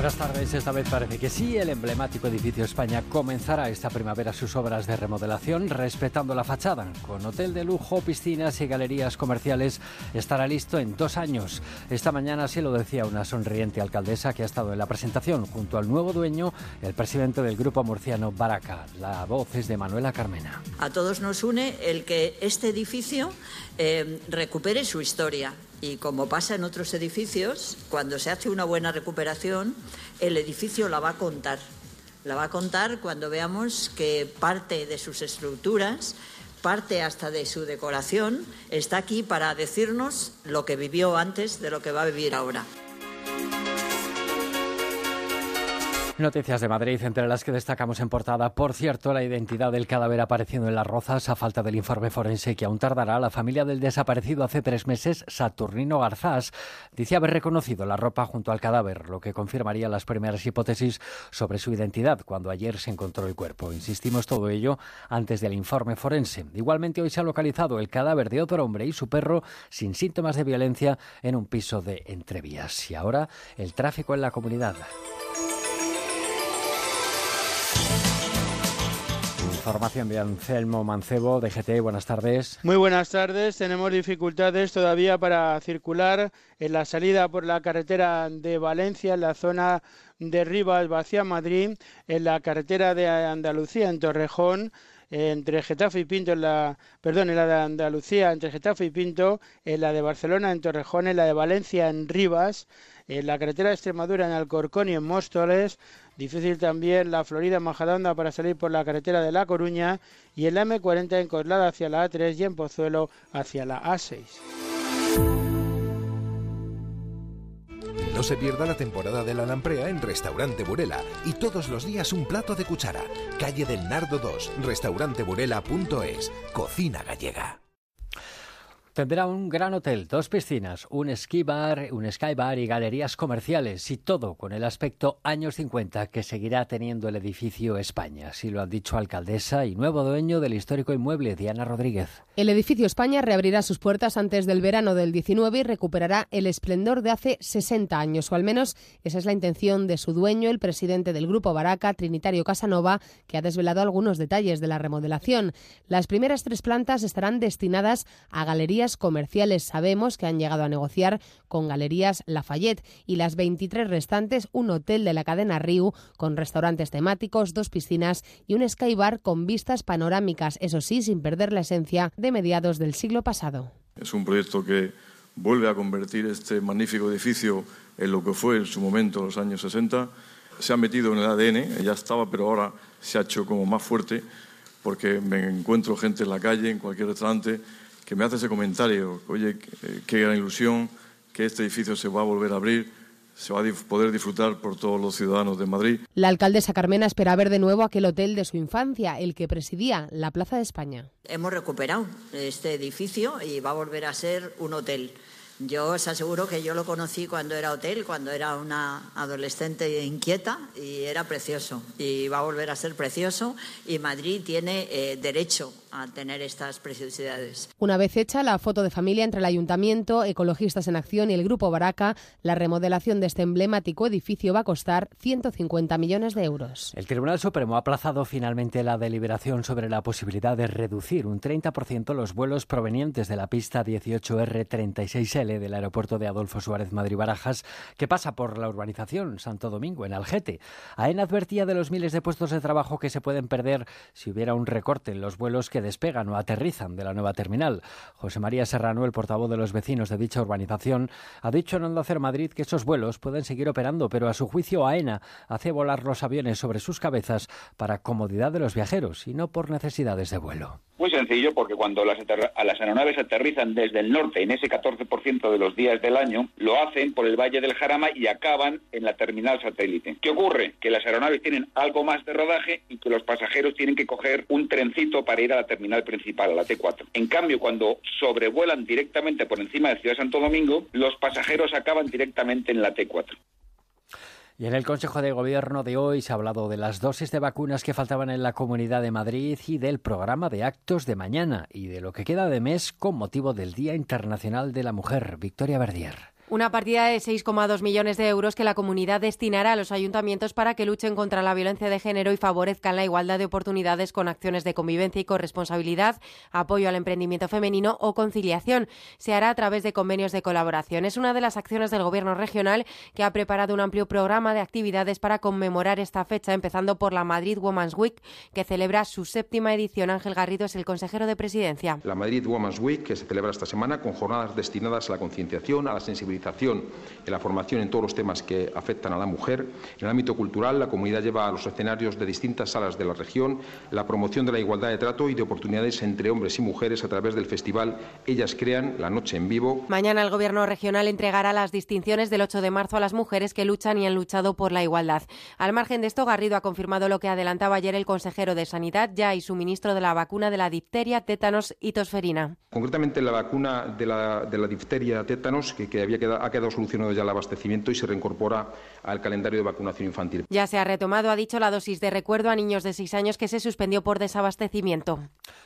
Buenas tardes. Esta vez parece que sí. El emblemático edificio España comenzará esta primavera sus obras de remodelación respetando la fachada. Con hotel de lujo, piscinas y galerías comerciales estará listo en dos años. Esta mañana sí lo decía una sonriente alcaldesa que ha estado en la presentación junto al nuevo dueño, el presidente del grupo murciano Baraca. La voz es de Manuela Carmena. A todos nos une el que este edificio eh, recupere su historia y como pasa en otros edificios, cuando se hace una buena recuperación, el edificio la va a contar. La va a contar cuando veamos que parte de sus estructuras, parte hasta de su decoración, está aquí para decirnos lo que vivió antes de lo que va a vivir ahora. Noticias de Madrid, entre las que destacamos en portada. Por cierto, la identidad del cadáver apareciendo en las rozas a falta del informe forense que aún tardará. La familia del desaparecido hace tres meses, Saturnino Garzás, dice haber reconocido la ropa junto al cadáver, lo que confirmaría las primeras hipótesis sobre su identidad cuando ayer se encontró el cuerpo. Insistimos todo ello antes del informe forense. Igualmente hoy se ha localizado el cadáver de otro hombre y su perro sin síntomas de violencia en un piso de Entrevías. Y ahora el tráfico en la comunidad. Información de Anselmo Mancebo, de GT. Buenas tardes. Muy buenas tardes. Tenemos dificultades todavía para circular en la salida por la carretera de Valencia, en la zona de Rivas hacia Madrid, en la carretera de Andalucía, en Torrejón entre Getafe y Pinto, en la, perdón, en la de Andalucía, entre Getafe y Pinto, en la de Barcelona, en Torrejón, en la de Valencia, en Rivas, en la carretera de Extremadura, en Alcorcón y en Móstoles, Difícil también la Florida Majadahonda para salir por la carretera de La Coruña y el M40 en Coslada hacia la A3 y en Pozuelo hacia la A6. No se pierda la temporada de la lamprea en Restaurante Burela y todos los días un plato de cuchara. Calle del Nardo 2, restauranteburela.es, cocina gallega. Tendrá un gran hotel, dos piscinas, un ski bar, un sky bar y galerías comerciales y todo con el aspecto años 50 que seguirá teniendo el edificio España. Así lo han dicho alcaldesa y nuevo dueño del histórico inmueble, Diana Rodríguez. El edificio España reabrirá sus puertas antes del verano del 19 y recuperará el esplendor de hace 60 años, o al menos esa es la intención de su dueño, el presidente del grupo Baraca, Trinitario Casanova, que ha desvelado algunos detalles de la remodelación. Las primeras tres plantas estarán destinadas a galerías comerciales. Sabemos que han llegado a negociar con Galerías Lafayette y las 23 restantes un hotel de la cadena Riu con restaurantes temáticos, dos piscinas y un sky bar con vistas panorámicas, eso sí, sin perder la esencia de mediados del siglo pasado. Es un proyecto que vuelve a convertir este magnífico edificio en lo que fue en su momento, en los años 60. Se ha metido en el ADN, ya estaba, pero ahora se ha hecho como más fuerte porque me encuentro gente en la calle, en cualquier restaurante, que me hace ese comentario, oye, qué gran ilusión que este edificio se va a volver a abrir, se va a poder disfrutar por todos los ciudadanos de Madrid. La alcaldesa Carmena espera ver de nuevo aquel hotel de su infancia, el que presidía la Plaza de España. Hemos recuperado este edificio y va a volver a ser un hotel. Yo os aseguro que yo lo conocí cuando era hotel, cuando era una adolescente inquieta y era precioso. Y va a volver a ser precioso y Madrid tiene eh, derecho a tener estas preciosidades. Una vez hecha la foto de familia entre el Ayuntamiento, Ecologistas en Acción y el Grupo Baraca, la remodelación de este emblemático edificio va a costar 150 millones de euros. El Tribunal Supremo ha aplazado finalmente la deliberación sobre la posibilidad de reducir un 30% los vuelos provenientes de la pista 18R36L del aeropuerto de Adolfo Suárez Madrid-Barajas, que pasa por la urbanización Santo Domingo, en Algete. AENA advertía de los miles de puestos de trabajo que se pueden perder si hubiera un recorte en los vuelos que despegan o aterrizan de la nueva terminal. José María Serrano, el portavoz de los vecinos de dicha urbanización, ha dicho en Onda Madrid que esos vuelos pueden seguir operando, pero a su juicio AENA hace volar los aviones sobre sus cabezas para comodidad de los viajeros y no por necesidades de vuelo. Muy sencillo, porque cuando las, las aeronaves aterrizan desde el norte en ese 14% de los días del año, lo hacen por el Valle del Jarama y acaban en la terminal satélite. ¿Qué ocurre? Que las aeronaves tienen algo más de rodaje y que los pasajeros tienen que coger un trencito para ir a la terminal principal, a la T4. En cambio, cuando sobrevuelan directamente por encima de Ciudad de Santo Domingo, los pasajeros acaban directamente en la T4. Y en el Consejo de Gobierno de hoy se ha hablado de las dosis de vacunas que faltaban en la Comunidad de Madrid y del programa de actos de mañana y de lo que queda de mes con motivo del Día Internacional de la Mujer. Victoria Verdier. Una partida de 6,2 millones de euros que la comunidad destinará a los ayuntamientos para que luchen contra la violencia de género y favorezcan la igualdad de oportunidades con acciones de convivencia y corresponsabilidad, apoyo al emprendimiento femenino o conciliación. Se hará a través de convenios de colaboración. Es una de las acciones del Gobierno regional que ha preparado un amplio programa de actividades para conmemorar esta fecha, empezando por la Madrid Women's Week, que celebra su séptima edición. Ángel Garrido es el consejero de presidencia. La Madrid Women's Week, que se celebra esta semana con jornadas destinadas a la concienciación, a la sensibilización y la formación en todos los temas que afectan a la mujer. En el ámbito cultural, la comunidad lleva a los escenarios de distintas salas de la región la promoción de la igualdad de trato y de oportunidades entre hombres y mujeres a través del festival Ellas Crean, la noche en vivo. Mañana el Gobierno regional entregará las distinciones del 8 de marzo a las mujeres que luchan y han luchado por la igualdad. Al margen de esto, Garrido ha confirmado lo que adelantaba ayer el consejero de Sanidad, ya y suministro de la vacuna de la difteria, tétanos y tosferina. Concretamente la vacuna de la, de la difteria tétanos, que, que había quedado ha quedado solucionado ya el abastecimiento y se reincorpora al calendario de vacunación infantil. Ya se ha retomado, ha dicho, la dosis de recuerdo a niños de 6 años que se suspendió por desabastecimiento.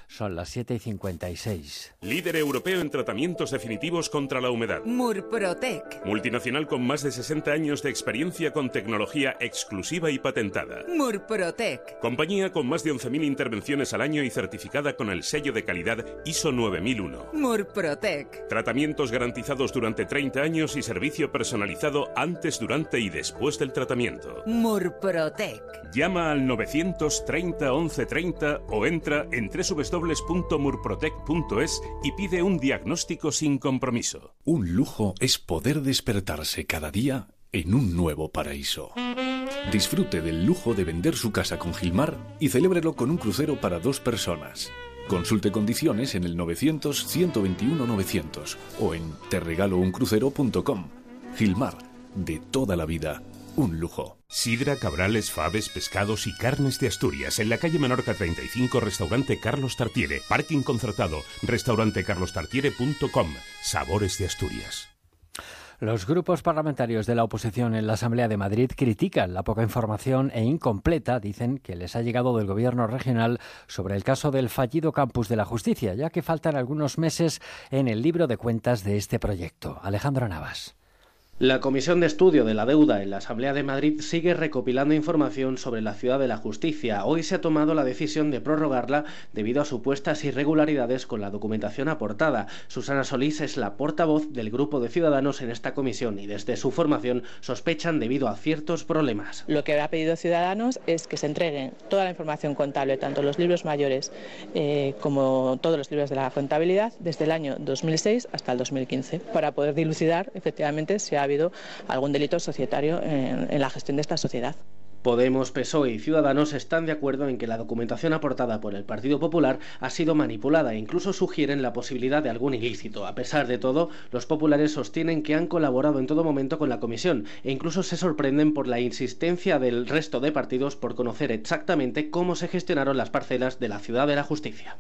Son las 7 y 56. Líder europeo en tratamientos definitivos contra la humedad. Murprotec. Multinacional con más de 60 años de experiencia con tecnología exclusiva y patentada. Murprotec. Compañía con más de 11.000 intervenciones al año y certificada con el sello de calidad ISO 9001. Murprotec. Tratamientos garantizados durante 30 años y servicio personalizado antes, durante y después del tratamiento. Murprotec. Llama al 930 1130 o entra en www.murprotec.es y pide un diagnóstico sin compromiso. Un lujo es poder despertarse cada día en un nuevo paraíso. Disfrute del lujo de vender su casa con Gilmar y celébrelo con un crucero para dos personas. Consulte condiciones en el 900-121-900 o en terregalouncrucero.com. Gilmar, de toda la vida, un lujo. Sidra, cabrales, faves, pescados y carnes de Asturias. En la calle Menorca 35, restaurante Carlos Tartiere. Parking concertado. Restaurantecarlostartiere.com. Sabores de Asturias. Los grupos parlamentarios de la oposición en la Asamblea de Madrid critican la poca información e incompleta, dicen, que les ha llegado del Gobierno regional sobre el caso del fallido campus de la justicia, ya que faltan algunos meses en el libro de cuentas de este proyecto. Alejandro Navas. La Comisión de Estudio de la Deuda en la Asamblea de Madrid sigue recopilando información sobre la ciudad de la justicia. Hoy se ha tomado la decisión de prorrogarla debido a supuestas irregularidades con la documentación aportada. Susana Solís es la portavoz del grupo de ciudadanos en esta comisión y desde su formación sospechan debido a ciertos problemas. Lo que ha pedido Ciudadanos es que se entreguen toda la información contable, tanto los libros mayores eh, como todos los libros de la contabilidad, desde el año 2006 hasta el 2015, para poder dilucidar efectivamente si ha habido algún delito societario en, la gestión de esta sociedad. Podemos, PSOE y Ciudadanos están de acuerdo en que la documentación aportada por el Partido Popular ha sido manipulada e incluso sugieren la posibilidad de algún ilícito. A pesar de todo, los populares sostienen que han colaborado en todo momento con la comisión e incluso se sorprenden por la insistencia del resto de partidos por conocer exactamente cómo se gestionaron las parcelas de la Ciudad de la Justicia.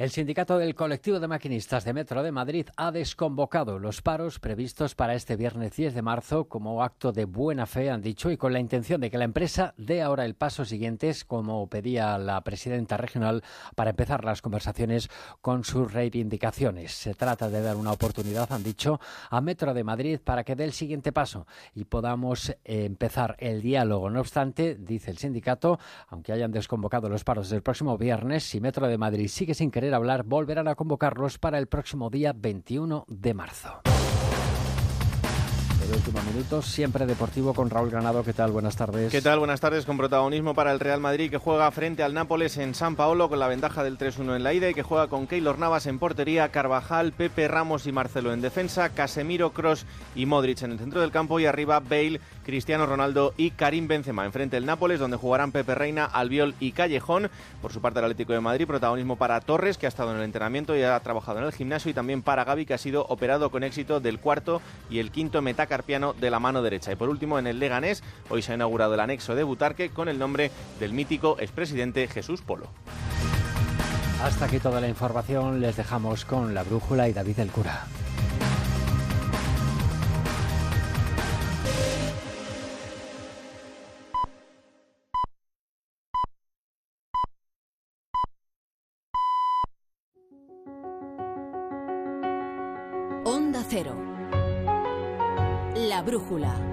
El sindicato del colectivo de maquinistas de Metro de Madrid ha desconvocado los paros previstos para este viernes 10 de marzo como acto de buena fe, han dicho, y con la intención de que la empresa dé ahora el paso siguiente, como pedía la presidenta regional, para empezar las conversaciones con sus reivindicaciones. Se trata de dar una oportunidad, han dicho, a Metro de Madrid para que dé el siguiente paso y podamos empezar el diálogo. No obstante, dice el sindicato, aunque hayan desconvocado los paros del próximo viernes, si Metro de Madrid sigue sin querer hablar, volverán a convocarlos para el próximo día 21 de marzo. El último minuto, siempre deportivo con Raúl Granado. ¿Qué tal? Buenas tardes. ¿Qué tal? Buenas tardes. Con protagonismo para el Real Madrid que juega frente al Nápoles en San Paolo con la ventaja del 3-1 en la ida y que juega con Keylor Navas en portería, Carvajal, Pepe Ramos y Marcelo en defensa, Casemiro, Cross y Modric en el centro del campo y arriba Bale, Cristiano Ronaldo y Karim Benzema. Enfrente el Nápoles donde jugarán Pepe Reina, Albiol y Callejón. Por su parte el Atlético de Madrid, protagonismo para Torres que ha estado en el entrenamiento y ha trabajado en el gimnasio y también para Gaby que ha sido operado con éxito del cuarto y el quinto metacarpiano de la mano derecha. Y por último, en el Leganés, hoy se ha inaugurado el anexo de Butarque con el nombre del mítico expresidente Jesús Polo. Hasta aquí toda la información. Les dejamos con la brújula y David el Cura. Onda Cero. La brújula.